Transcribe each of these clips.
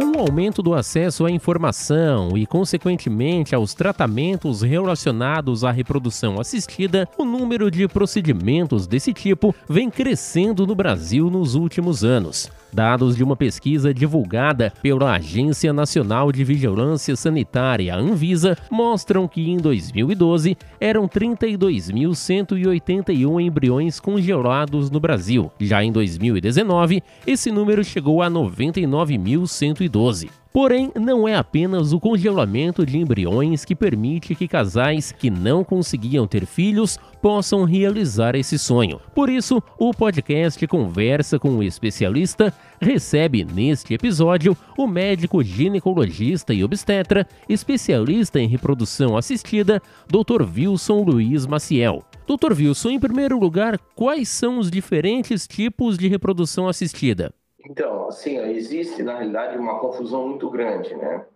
Com o aumento do acesso à informação e, consequentemente, aos tratamentos relacionados à reprodução assistida, o número de procedimentos desse tipo vem crescendo no Brasil nos últimos anos. Dados de uma pesquisa divulgada pela Agência Nacional de Vigilância Sanitária, Anvisa, mostram que em 2012 eram 32.181 embriões congelados no Brasil. Já em 2019, esse número chegou a 99.112. Porém, não é apenas o congelamento de embriões que permite que casais que não conseguiam ter filhos possam realizar esse sonho. Por isso, o podcast Conversa com o Especialista recebe neste episódio o médico ginecologista e obstetra, especialista em reprodução assistida, Dr. Wilson Luiz Maciel. Dr. Wilson, em primeiro lugar, quais são os diferentes tipos de reprodução assistida? Então, assim, existe na realidade uma confusão muito grande, né,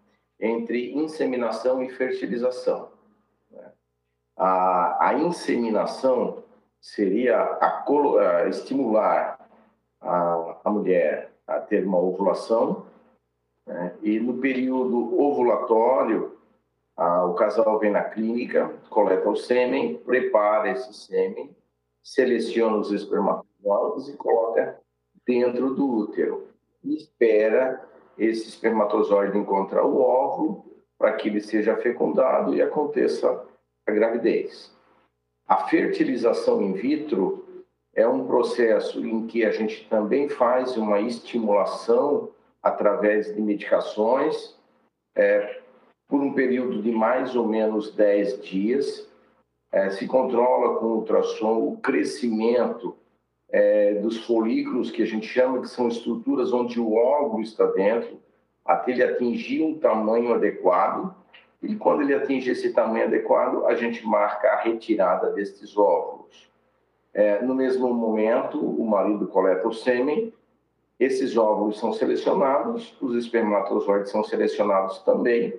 entre inseminação e fertilização. Né? A, a, inseminação seria a, a estimular a, a, mulher a ter uma ovulação, né? e no período ovulatório, o casal vem na clínica, coleta o sêmen, prepara esse sêmen, seleciona os espermatozoides e coloca dentro do útero e espera esse espermatozoide encontrar o óvulo para que ele seja fecundado e aconteça a gravidez. A fertilização in vitro é um processo em que a gente também faz uma estimulação através de medicações é, por um período de mais ou menos 10 dias. É, se controla com ultrassom o crescimento é, dos folículos, que a gente chama que são estruturas onde o óvulo está dentro, até ele atingir um tamanho adequado. E quando ele atinge esse tamanho adequado, a gente marca a retirada destes óvulos. É, no mesmo momento, o marido coleta o sêmen, esses óvulos são selecionados, os espermatozoides são selecionados também,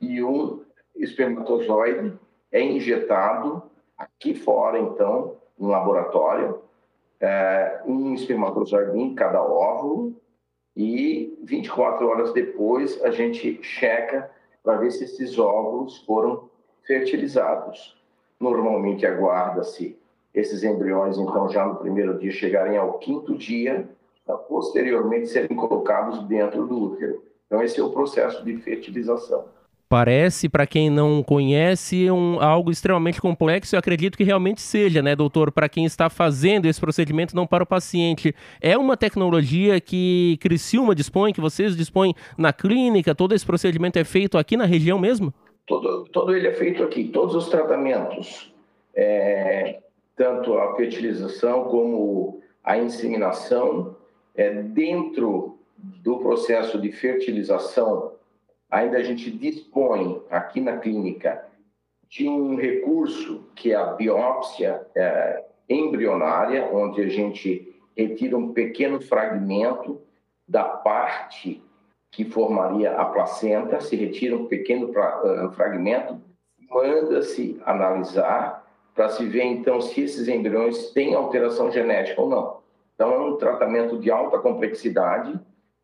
e um espermatozoide é injetado aqui fora, então, no laboratório, é, um espermatozoide em cada óvulo e 24 horas depois a gente checa para ver se esses óvulos foram fertilizados. Normalmente aguarda-se esses embriões, então, já no primeiro dia chegarem ao quinto dia, para posteriormente serem colocados dentro do útero. Então, esse é o processo de fertilização. Parece, para quem não conhece, um, algo extremamente complexo. Eu acredito que realmente seja, né, doutor? Para quem está fazendo esse procedimento, não para o paciente. É uma tecnologia que Criciúma dispõe, que vocês dispõem na clínica? Todo esse procedimento é feito aqui na região mesmo? Todo, todo ele é feito aqui. Todos os tratamentos, é, tanto a fertilização como a inseminação, é, dentro do processo de fertilização ainda a gente dispõe aqui na clínica de um recurso que é a biópsia é, embrionária, onde a gente retira um pequeno fragmento da parte que formaria a placenta, se retira um pequeno uh, fragmento, manda-se analisar para se ver então se esses embriões têm alteração genética ou não. Então é um tratamento de alta complexidade,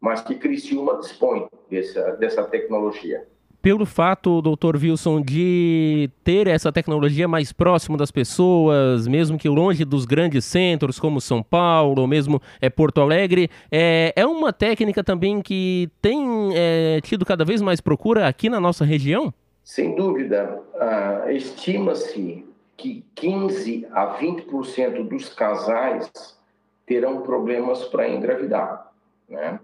mas que Criciúma dispõe dessa, dessa tecnologia. Pelo fato, doutor Wilson, de ter essa tecnologia mais próximo das pessoas, mesmo que longe dos grandes centros como São Paulo, ou mesmo é, Porto Alegre, é, é uma técnica também que tem é, tido cada vez mais procura aqui na nossa região? Sem dúvida. Ah, Estima-se que 15 a 20% dos casais terão problemas para engravidar. Né?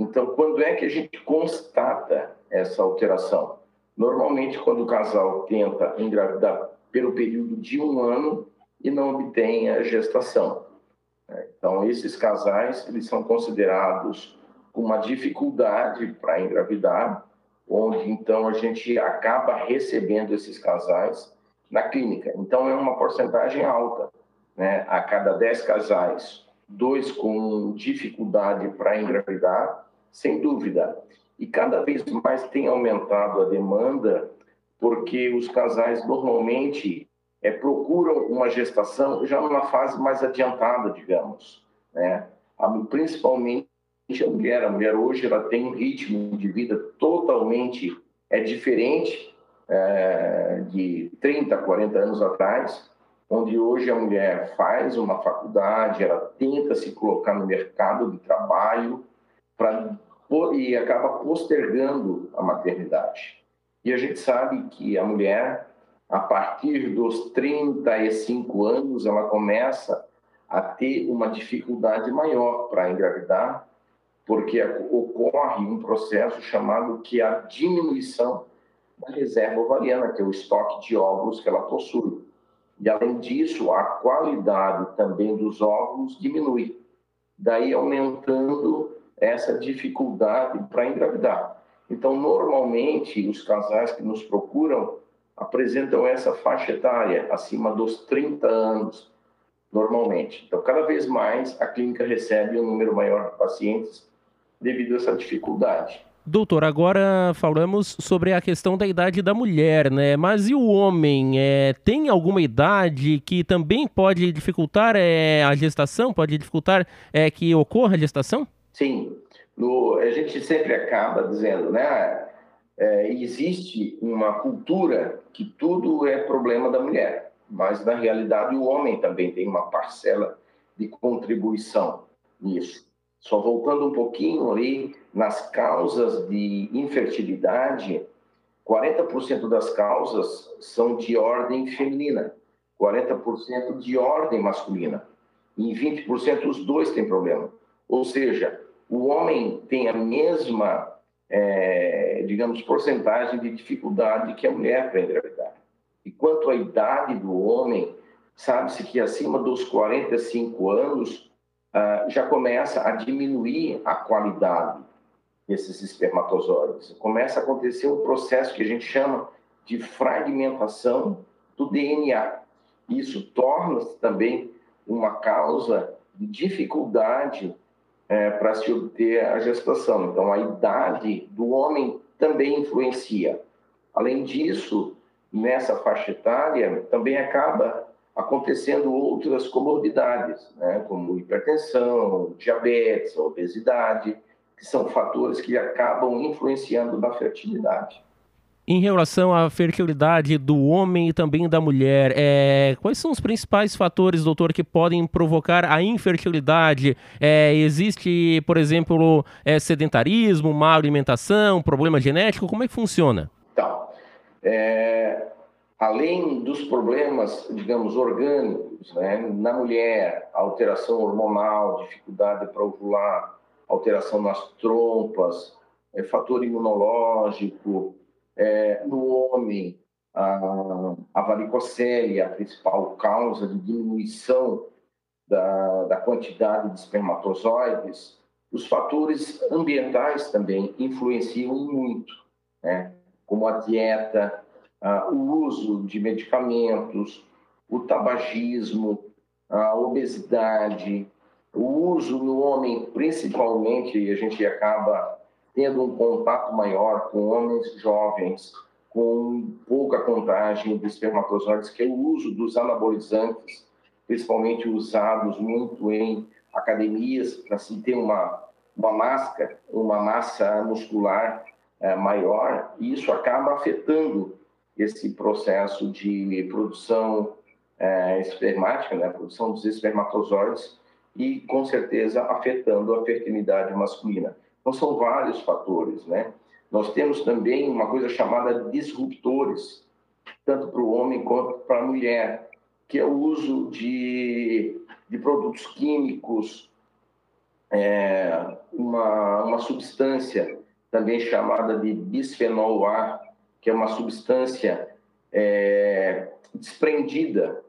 Então, quando é que a gente constata essa alteração? Normalmente, quando o casal tenta engravidar pelo período de um ano e não obtém a gestação. Né? Então, esses casais eles são considerados com uma dificuldade para engravidar, onde então a gente acaba recebendo esses casais na clínica. Então, é uma porcentagem alta. Né? A cada 10 casais, dois com dificuldade para engravidar sem dúvida. E cada vez mais tem aumentado a demanda, porque os casais normalmente é, procuram uma gestação já numa fase mais adiantada, digamos, né? Principalmente a mulher. A mulher hoje ela tem um ritmo de vida totalmente é diferente é, de 30, 40 anos atrás, onde hoje a mulher faz uma faculdade, ela tenta se colocar no mercado de trabalho pra, e acaba postergando a maternidade. E a gente sabe que a mulher, a partir dos 35 anos, ela começa a ter uma dificuldade maior para engravidar, porque ocorre um processo chamado que é a diminuição da reserva ovariana, que é o estoque de óvulos que ela possui. E, além disso, a qualidade também dos óvulos diminui, daí aumentando essa dificuldade para engravidar. Então, normalmente, os casais que nos procuram apresentam essa faixa etária, acima dos 30 anos, normalmente. Então, cada vez mais, a clínica recebe um número maior de pacientes devido a essa dificuldade. Doutor, agora falamos sobre a questão da idade da mulher, né? Mas e o homem? É, tem alguma idade que também pode dificultar é, a gestação? Pode dificultar é, que ocorra a gestação? Sim. No, a gente sempre acaba dizendo, né? É, existe uma cultura que tudo é problema da mulher, mas na realidade o homem também tem uma parcela de contribuição nisso. Só voltando um pouquinho ali nas causas de infertilidade, 40% das causas são de ordem feminina, 40% de ordem masculina. E em 20% os dois têm problema. Ou seja, o homem tem a mesma, é, digamos, porcentagem de dificuldade que a mulher para engravidar. E quanto à idade do homem, sabe-se que acima dos 45 anos, uh, já começa a diminuir a qualidade desses espermatozoides. Começa a acontecer um processo que a gente chama de fragmentação do DNA. Isso torna-se também uma causa de dificuldade é, para se obter a gestação. Então, a idade do homem também influencia. Além disso, nessa faixa etária, também acaba acontecendo outras comorbidades, né, como hipertensão, diabetes, obesidade, que são fatores que acabam influenciando na fertilidade. Em relação à fertilidade do homem e também da mulher, é, quais são os principais fatores, doutor, que podem provocar a infertilidade? É, existe, por exemplo, é, sedentarismo, má alimentação, problema genético? Como é que funciona? Então, além dos problemas, digamos, orgânicos, né? na mulher, alteração hormonal, dificuldade para ovular, alteração nas trompas, é, fator imunológico, é, no homem, a, a varicocele, a principal causa de diminuição da, da quantidade de espermatozoides, os fatores ambientais também influenciam muito, né? como a dieta, ah, o uso de medicamentos, o tabagismo, a obesidade, o uso no homem, principalmente, a gente acaba tendo um contato maior com homens jovens, com pouca contagem de espermatozoides, que é o uso dos anabolizantes, principalmente usados muito em academias para se ter uma, uma máscara, uma massa muscular é, maior, e isso acaba afetando esse processo de produção é, espermática, né, produção dos espermatozoides, e com certeza afetando a fertilidade masculina. Então são vários fatores, né? Nós temos também uma coisa chamada disruptores, tanto para o homem quanto para a mulher, que é o uso de, de produtos químicos, é, uma, uma substância também chamada de bisfenol A, que é uma substância é, desprendida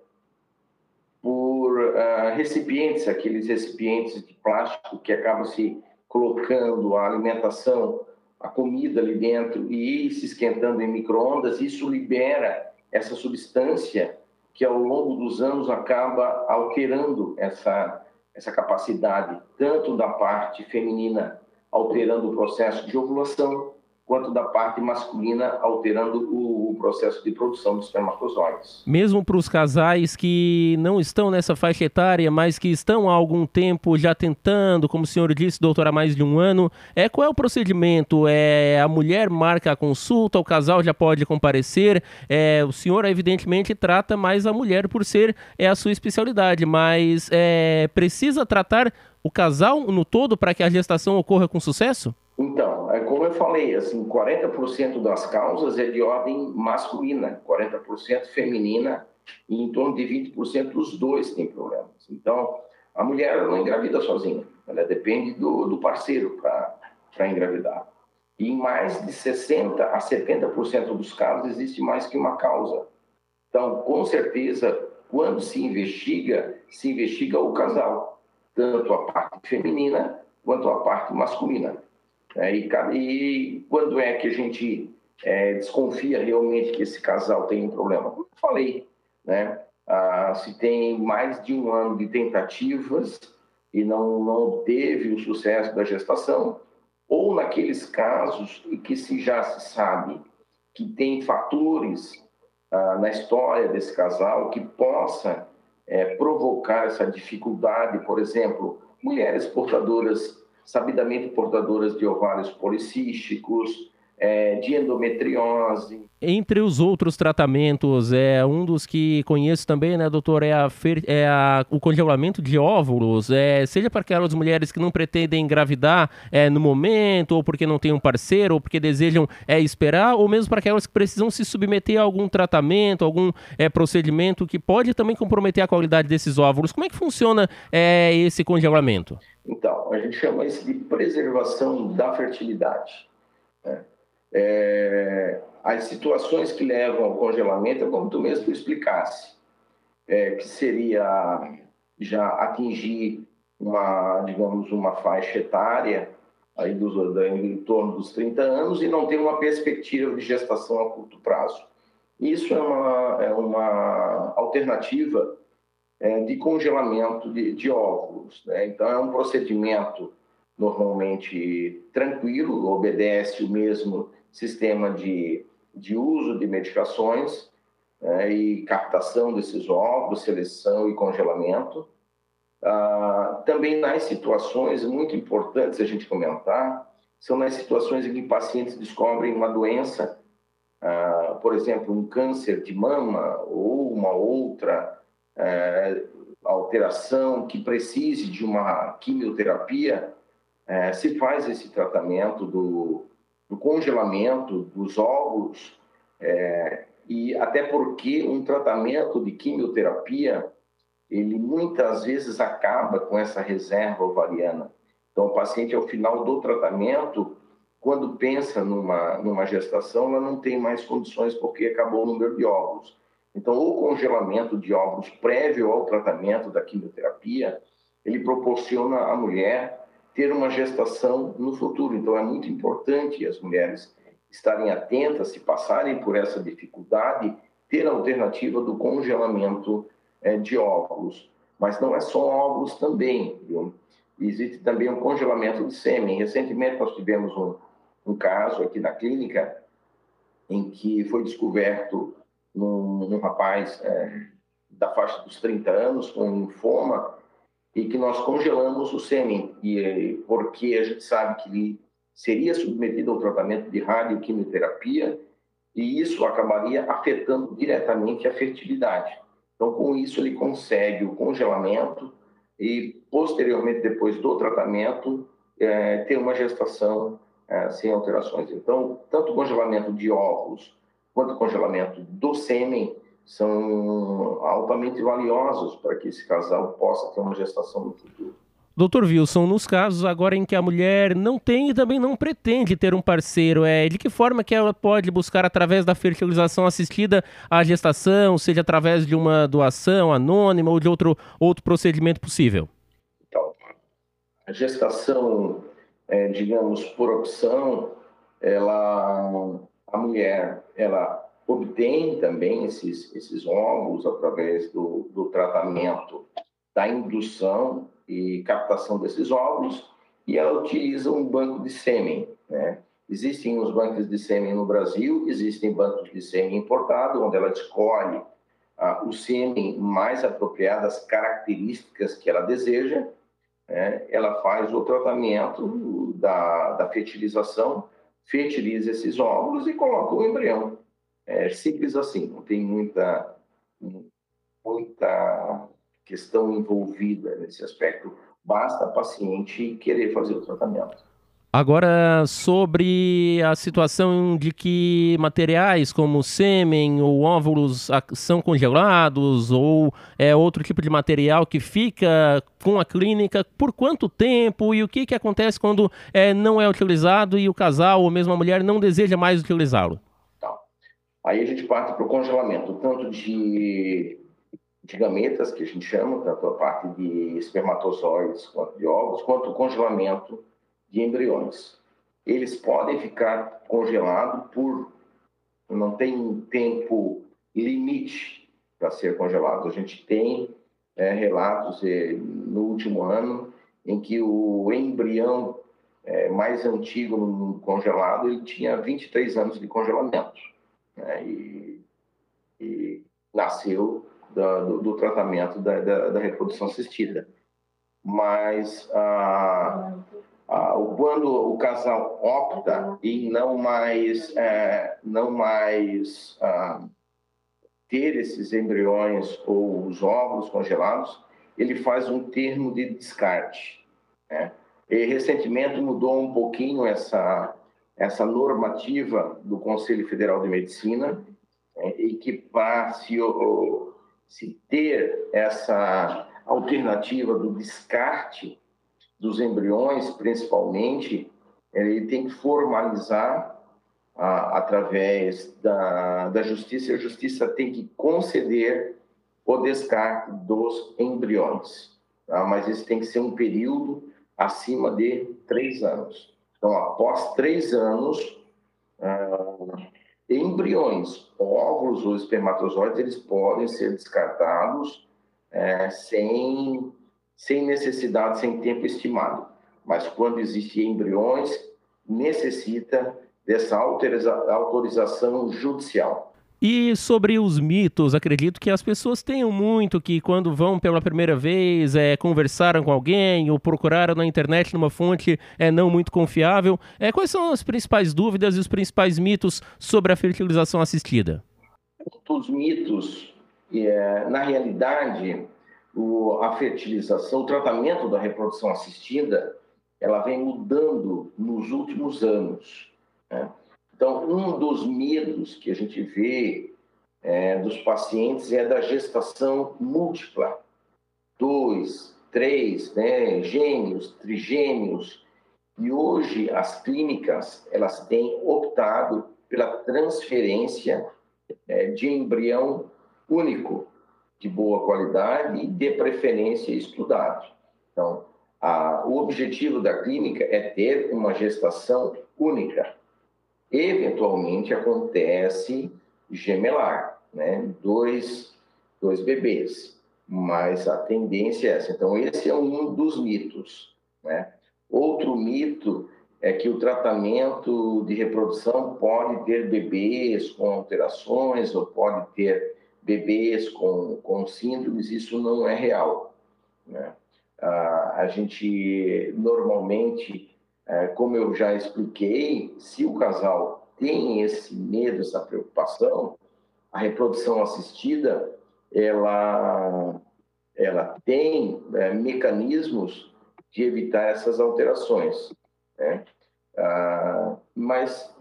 por uh, recipientes, aqueles recipientes de plástico que acabam se colocando a alimentação, a comida ali dentro e se esquentando em microondas, isso libera essa substância que ao longo dos anos acaba alterando essa essa capacidade tanto da parte feminina alterando o processo de ovulação quanto da parte masculina, alterando o, processo de produção dos espermatozoides. Mesmo para os casais que não estão nessa faixa etária, mas que estão há algum tempo já tentando, como o senhor disse, doutor, há mais de um ano, é, qual é o procedimento? É, a mulher marca a consulta, o casal já pode comparecer, é, o senhor evidentemente trata mais a mulher por ser é, a sua especialidade, mas é, precisa tratar o casal no todo para que a gestação ocorra com sucesso? Então, é como eu falei, assim, 40% das causas é de ordem masculina, 40% feminina e em torno de 20% os dois têm problemas. Então, a mulher não engravida sozinha, ela depende do, do parceiro para engravidar. E em mais de 60% a 70% dos casos existe mais que uma causa. Então, com certeza, quando se investiga, se investiga o casal, tanto a parte feminina quanto a parte masculina. É, e, e, quando é que a gente é, desconfia realmente que esse casal tem um problema? Como eu falei, né? Ah, se tem mais de um ano de tentativas e não, não teve o sucesso da gestação, ou naqueles casos em que se já se sabe que tem fatores ah, na história desse casal que possa é, provocar essa dificuldade, por exemplo, mulheres portadoras sabidamente portadoras de ovários policísticos, é, de endometriose. Entre os outros tratamentos, é um dos que conheço também, né, doutor, é, a, é a, o congelamento de óvulos, é, seja para aquelas mulheres que não pretendem engravidar é, no momento, ou porque não tem um parceiro, ou porque desejam é, esperar, ou mesmo para aquelas que precisam se submeter a algum tratamento, algum é, procedimento que pode também comprometer a qualidade desses óvulos. Como é que funciona é, esse congelamento? Então, a gente chama isso de preservação da fertilidade. Né? É, as situações que levam ao congelamento, é como tu mesmo explicasse, é, que seria já atingir uma, digamos, uma faixa etária aí dos, em torno dos 30 anos e não ter uma perspectiva de gestação a curto prazo. Isso é uma, é uma alternativa é, de congelamento de, de óvulos. Né? Então, é um procedimento normalmente tranquilo, obedece o mesmo sistema de, de uso de medicações né? e captação desses óvulos, seleção e congelamento. Ah, também nas situações muito importantes a gente comentar, são nas situações em que pacientes descobrem uma doença, ah, por exemplo, um câncer de mama ou uma outra é, alteração que precise de uma quimioterapia, é, se faz esse tratamento do, do congelamento dos óvulos, é, e até porque um tratamento de quimioterapia, ele muitas vezes acaba com essa reserva ovariana. Então, o paciente, ao final do tratamento, quando pensa numa, numa gestação, ela não tem mais condições porque acabou o número de óvulos. Então, o congelamento de óvulos prévio ao tratamento da quimioterapia, ele proporciona à mulher ter uma gestação no futuro. Então, é muito importante as mulheres estarem atentas, se passarem por essa dificuldade, ter a alternativa do congelamento é, de óvulos. Mas não é só óvulos também, viu? Existe também um congelamento de sêmen. Recentemente, nós tivemos um, um caso aqui na clínica em que foi descoberto num, rapaz é, da faixa dos 30 anos com linfoma e que nós congelamos o sêmen, e, porque a gente sabe que ele seria submetido ao tratamento de radioquimioterapia e isso acabaria afetando diretamente a fertilidade. Então, com isso, ele consegue o congelamento e, posteriormente, depois do tratamento, é, ter uma gestação é, sem alterações. Então, tanto o congelamento de óvulos quanto o congelamento do sêmen são altamente valiosos para que esse casal possa ter uma gestação no futuro. Doutor Wilson, nos casos agora em que a mulher não tem e também não pretende ter um parceiro, é de que forma que ela pode buscar através da fertilização assistida a gestação, seja através de uma doação anônima ou de outro, outro procedimento possível? Então, a gestação, é, digamos, por opção, ela a mulher ela obtém também esses, esses óvulos através do, do tratamento da indução e captação desses óvulos e ela utiliza um banco de sêmen, né? Existem os bancos de sêmen no Brasil, existem bancos de sêmen importado, onde ela escolhe ah, o sêmen mais apropriado, as características que ela deseja, né? ela faz o tratamento da, da fertilização, fertiliza esses óvulos e coloca o embrião. É simples assim, não tem muita, muita questão envolvida nesse aspecto. Basta a paciente querer fazer o tratamento. Agora, sobre a situação de que materiais como sêmen ou óvulos são congelados ou é outro tipo de material que fica com a clínica, por quanto tempo e o que, que acontece quando é, não é utilizado e o casal ou mesmo a mulher não deseja mais utilizá-lo? Aí a gente parte para o congelamento, tanto de, de gametas, que a gente chama, tanto a parte de espermatozoides quanto de óvulos, quanto o congelamento de embriões. Eles podem ficar congelados por. não tem tempo limite para ser congelado. A gente tem é, relatos é, no último ano em que o embrião é, mais antigo congelado ele tinha 23 anos de congelamento né? e, e, nasceu da, do, do, tratamento da, da, da, reprodução assistida. Mas a, ah, quando o casal opta em não mais, é, não mais ah, ter esses embriões ou os óvulos congelados, ele faz um termo de descarte. Né? E recentemente mudou um pouquinho essa, essa normativa do Conselho Federal de Medicina, né? e que para se, se ter essa alternativa do descarte dos embriões, principalmente, ele tem que formalizar ah, através da, da justiça, a justiça tem que conceder o descarte dos embriões. Tá? Mas isso tem que ser um período acima de três anos. Então, após três anos, ah, embriões, óvulos ou espermatozoides, eles podem ser descartados é, sem sem necessidade, sem tempo estimado. Mas quando existem embriões, necessita dessa autorização judicial. E sobre os mitos, acredito que as pessoas tenham muito que quando vão pela primeira vez, é, conversaram com alguém ou procuraram na internet numa fonte é, não muito confiável. É, quais são as principais dúvidas e os principais mitos sobre a fertilização assistida? Os mitos, é, na realidade, o, a fertilização, o tratamento da reprodução assistida, ela vem mudando nos últimos anos. Né? Então, um dos medos que a gente vê é, dos pacientes é da gestação múltipla. Dois, três, né, gêmeos, trigêmeos. E hoje as clínicas elas têm optado pela transferência é, de embrião único de boa qualidade e de preferência estudado. Então, a, o objetivo da clínica é ter uma gestação única. Eventualmente acontece gemelar, né? Dois, dois bebês, mas a tendência é essa. Então, esse é um dos mitos, né? Outro mito é que o tratamento de reprodução pode ter bebês com alterações ou pode ter bebês com, com síndromes, isso não é real. Né? Ah, a gente normalmente, é, como eu já expliquei, se o casal tem esse medo, essa preocupação, a reprodução assistida, ela, ela tem é, mecanismos de evitar essas alterações. Né? Ah, mas,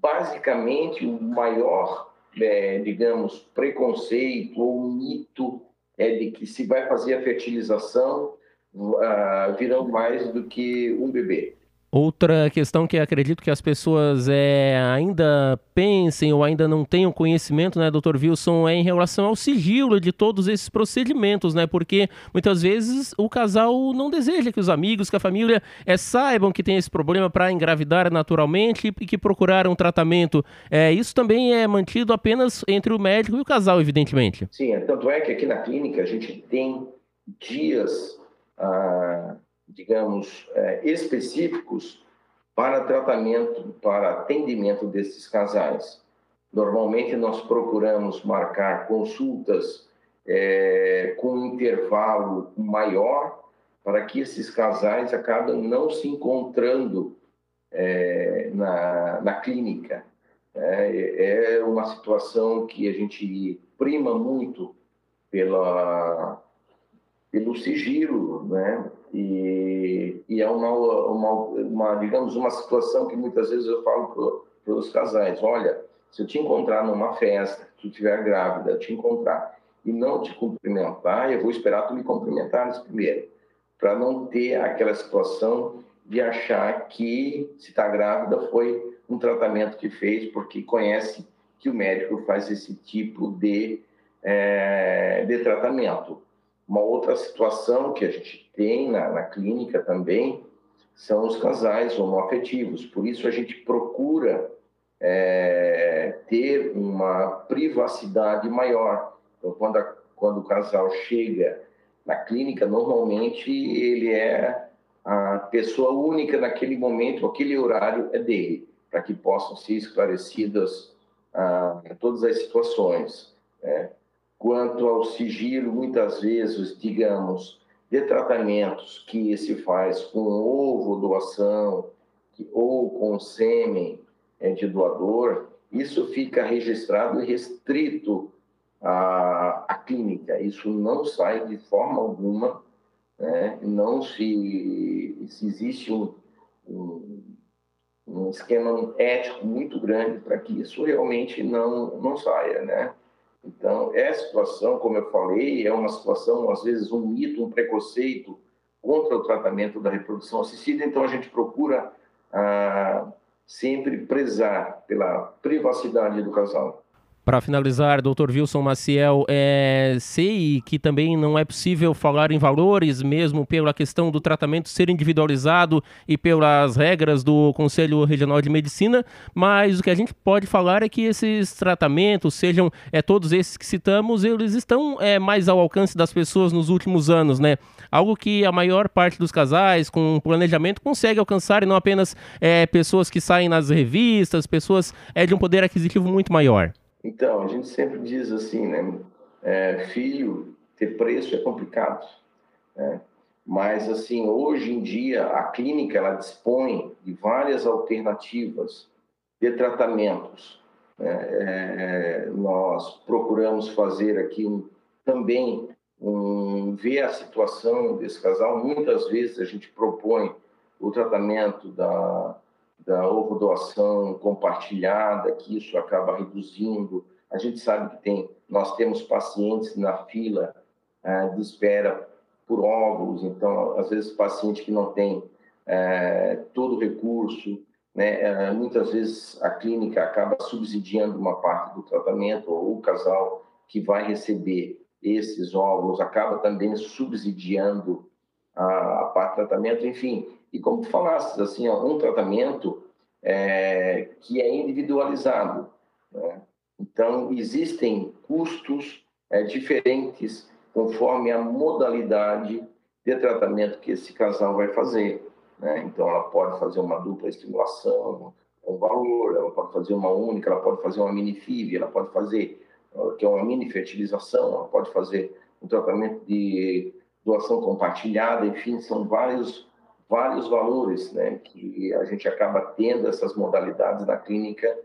basicamente, o maior é, digamos, preconceito ou mito é de que se vai fazer a fertilização uh, virão mais do que um bebê. Outra questão que acredito que as pessoas é, ainda pensem ou ainda não tenham conhecimento, né, doutor Wilson, é em relação ao sigilo de todos esses procedimentos, né? Porque muitas vezes o casal não deseja que os amigos, que a família é, saibam que tem esse problema para engravidar naturalmente e que procuraram um tratamento. É, isso também é mantido apenas entre o médico e o casal, evidentemente. Sim, é, tanto é que aqui na clínica a gente tem dias. Ah digamos, é, específicos para tratamento, para atendimento desses casais. Normalmente nós procuramos marcar consultas é, com um intervalo maior para que esses casais acabem não se encontrando é, na, na clínica. É, é uma situação que a gente prima muito pela, pelo sigilo, né? E, e é uma, uma, uma, digamos, uma situação que muitas vezes eu falo para os casais, olha, se eu te encontrar numa festa, tu estiver grávida, eu te encontrar e não te cumprimentar, eu vou esperar tu me cumprimentares primeiro, para não ter aquela situação de achar que se está grávida foi um tratamento que fez porque conhece que o médico faz esse tipo de, é, de tratamento. Uma outra situação que a gente tem na, na clínica também são os casais homoafetivos. Por isso a gente procura é, ter uma privacidade maior. Então, quando, a, quando o casal chega na clínica, normalmente ele é a pessoa única naquele momento, aquele horário é dele, para que possam ser esclarecidas ah, todas as situações. Né? Quanto ao sigilo, muitas vezes, digamos, de tratamentos que se faz com ovo doação ou com sêmen é, de doador, isso fica registrado e restrito à, à clínica. Isso não sai de forma alguma, né? não se, se existe um, um, um esquema ético muito grande para que isso realmente não, não saia, né? Então, essa situação, como eu falei, é uma situação, às vezes, um mito, um preconceito contra o tratamento da reprodução assistida. Então, a gente procura ah, sempre prezar pela privacidade do casal. Para finalizar, Dr. Wilson Maciel, é, sei que também não é possível falar em valores, mesmo pela questão do tratamento ser individualizado e pelas regras do Conselho Regional de Medicina, mas o que a gente pode falar é que esses tratamentos, sejam é, todos esses que citamos, eles estão é, mais ao alcance das pessoas nos últimos anos, né? Algo que a maior parte dos casais, com planejamento, consegue alcançar e não apenas é, pessoas que saem nas revistas, pessoas é, de um poder aquisitivo muito maior. Então, a gente sempre diz assim, né? É, filho, ter preço é complicado, né? Mas, assim, hoje em dia, a clínica, ela dispõe de várias alternativas de tratamentos. Né? É, nós procuramos fazer aqui um, também um, ver a situação desse casal. Muitas vezes a gente propõe o tratamento da da ovodoação compartilhada, que isso acaba reduzindo. A gente sabe que tem, nós temos pacientes na fila é, de espera por óvulos, então, às vezes, paciente que não tem é, todo o recurso, né, é, muitas vezes a clínica acaba subsidiando uma parte do tratamento, ou o casal que vai receber esses óvulos acaba também subsidiando a, a parte do tratamento, enfim, e como tu falaste, assim, ó, um tratamento é, que é individualizado. Né? Então, existem custos é, diferentes conforme a modalidade de tratamento que esse casal vai fazer. Né? Então, ela pode fazer uma dupla estimulação, um valor, ela pode fazer uma única, ela pode fazer uma mini FIV, ela pode fazer, que é uma mini fertilização, ela pode fazer um tratamento de doação compartilhada, enfim, são vários vários valores, né, que a gente acaba tendo essas modalidades na clínica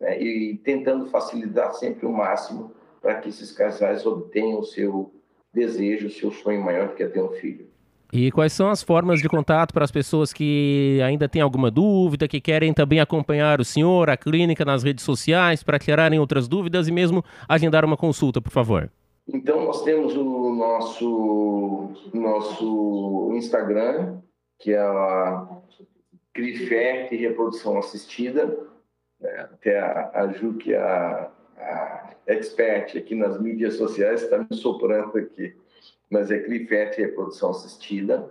né, e tentando facilitar sempre o máximo para que esses casais obtenham o seu desejo, o seu sonho maior que é ter um filho. E quais são as formas de contato para as pessoas que ainda têm alguma dúvida, que querem também acompanhar o senhor, a clínica nas redes sociais, para tirarem outras dúvidas e mesmo agendar uma consulta, por favor? Então, nós temos o nosso, nosso Instagram, que é a CRIFERT Reprodução Assistida, né? até a, a Ju, que é a, a expert aqui nas mídias sociais, está me soprando aqui, mas é CRIFERT Reprodução Assistida.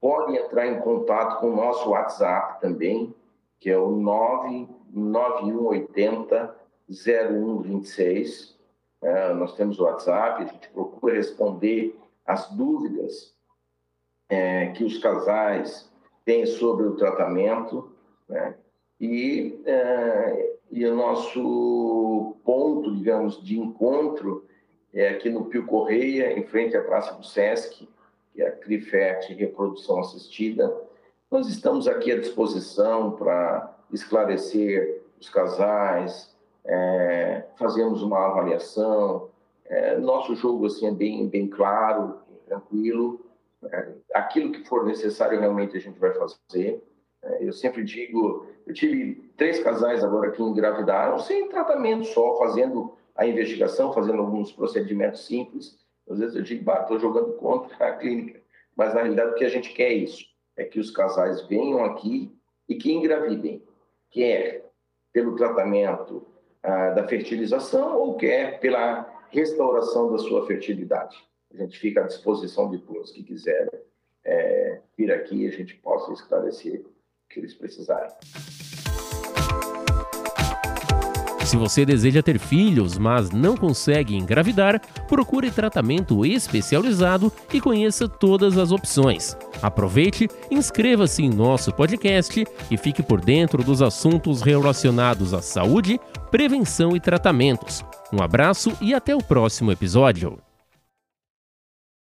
Podem entrar em contato com o nosso WhatsApp também, que é o 99180 0126. É, nós temos o WhatsApp, a gente procura responder as dúvidas é, que os casais têm sobre o tratamento. Né? E, é, e o nosso ponto, digamos, de encontro é aqui no Pio Correia, em frente à Praça do Sesc, que é a CRIFET Reprodução Assistida. Nós estamos aqui à disposição para esclarecer os casais, é, fazemos uma avaliação. É, nosso jogo assim é bem, bem claro, tranquilo. É, aquilo que for necessário realmente a gente vai fazer. É, eu sempre digo, eu tive três casais agora que engravidaram sem tratamento só, fazendo a investigação, fazendo alguns procedimentos simples. Às vezes eu digo, estou jogando contra a clínica. Mas na realidade o que a gente quer é isso, é que os casais venham aqui e que engravidem, quer pelo tratamento ah, da fertilização ou quer pela restauração da sua fertilidade. A gente fica à disposição de todos que quiserem é, vir aqui e a gente possa esclarecer o que eles precisarem. Se você deseja ter filhos, mas não consegue engravidar, procure tratamento especializado e conheça todas as opções. Aproveite, inscreva-se em nosso podcast e fique por dentro dos assuntos relacionados à saúde, prevenção e tratamentos. Um abraço e até o próximo episódio.